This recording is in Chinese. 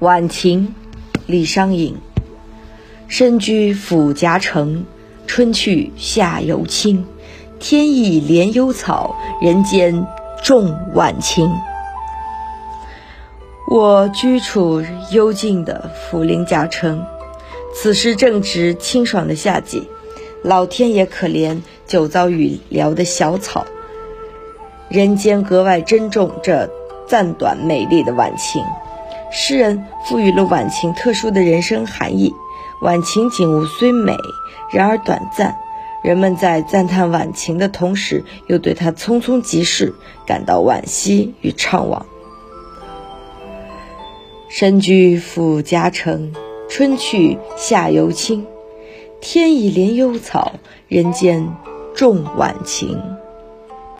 晚晴，李商隐。身居府夹城，春去夏犹青。天意怜幽草，人间重晚晴。我居处幽静的涪陵夹城，此时正值清爽的夏季，老天也可怜久遭雨撩的小草，人间格外珍重这暂短美丽的晚晴。诗人赋予了晚晴特殊的人生含义。晚晴景物虽美，然而短暂。人们在赞叹晚晴的同时，又对它匆匆即逝感到惋惜与怅惘。身居府夹城，春去夏犹青。天意怜幽草，人间重晚晴。